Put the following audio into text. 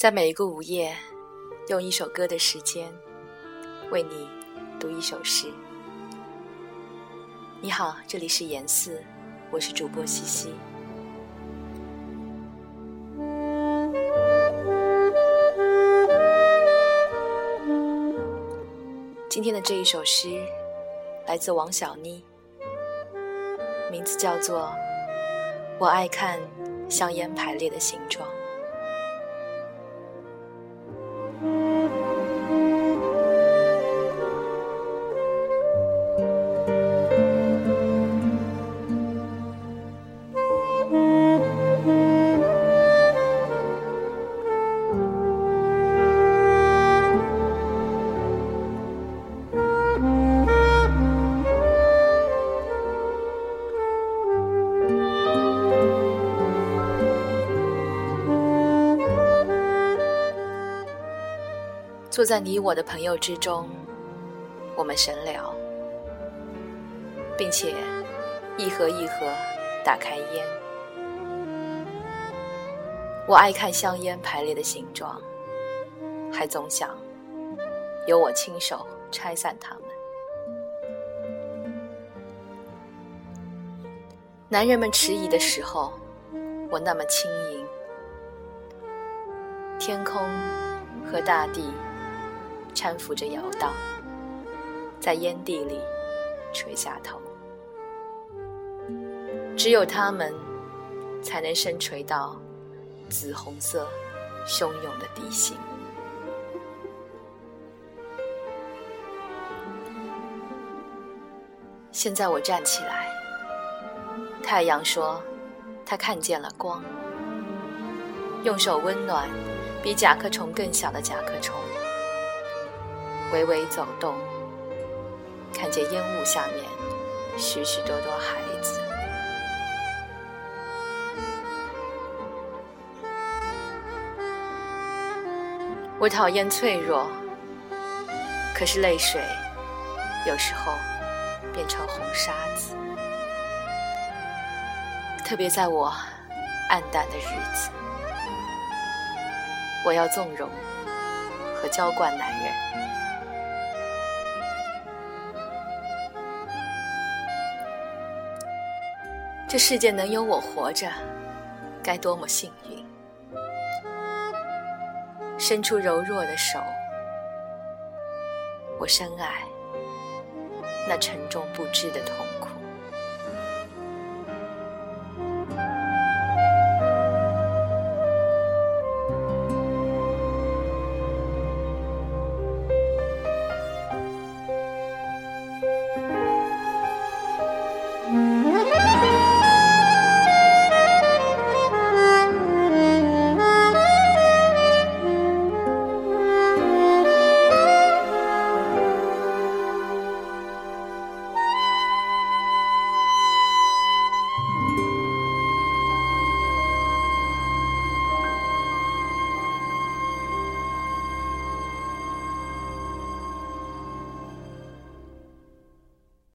在每一个午夜，用一首歌的时间，为你读一首诗。你好，这里是严四，我是主播西西。今天的这一首诗来自王小妮，名字叫做《我爱看香烟排列的形状》。坐在你我的朋友之中，我们神聊，并且一盒一盒打开烟。我爱看香烟排列的形状，还总想由我亲手拆散它们。男人们迟疑的时候，我那么轻盈。天空和大地。搀扶着摇荡，在烟蒂里垂下头。只有他们，才能深垂到紫红色汹涌的地心。现在我站起来，太阳说，他看见了光，用手温暖比甲壳虫更小的甲壳虫。微微走动，看见烟雾下面许许多多孩子。我讨厌脆弱，可是泪水有时候变成红沙子，特别在我暗淡的日子，我要纵容和娇惯男人。这世界能有我活着，该多么幸运！伸出柔弱的手，我深爱那沉重不知的痛苦。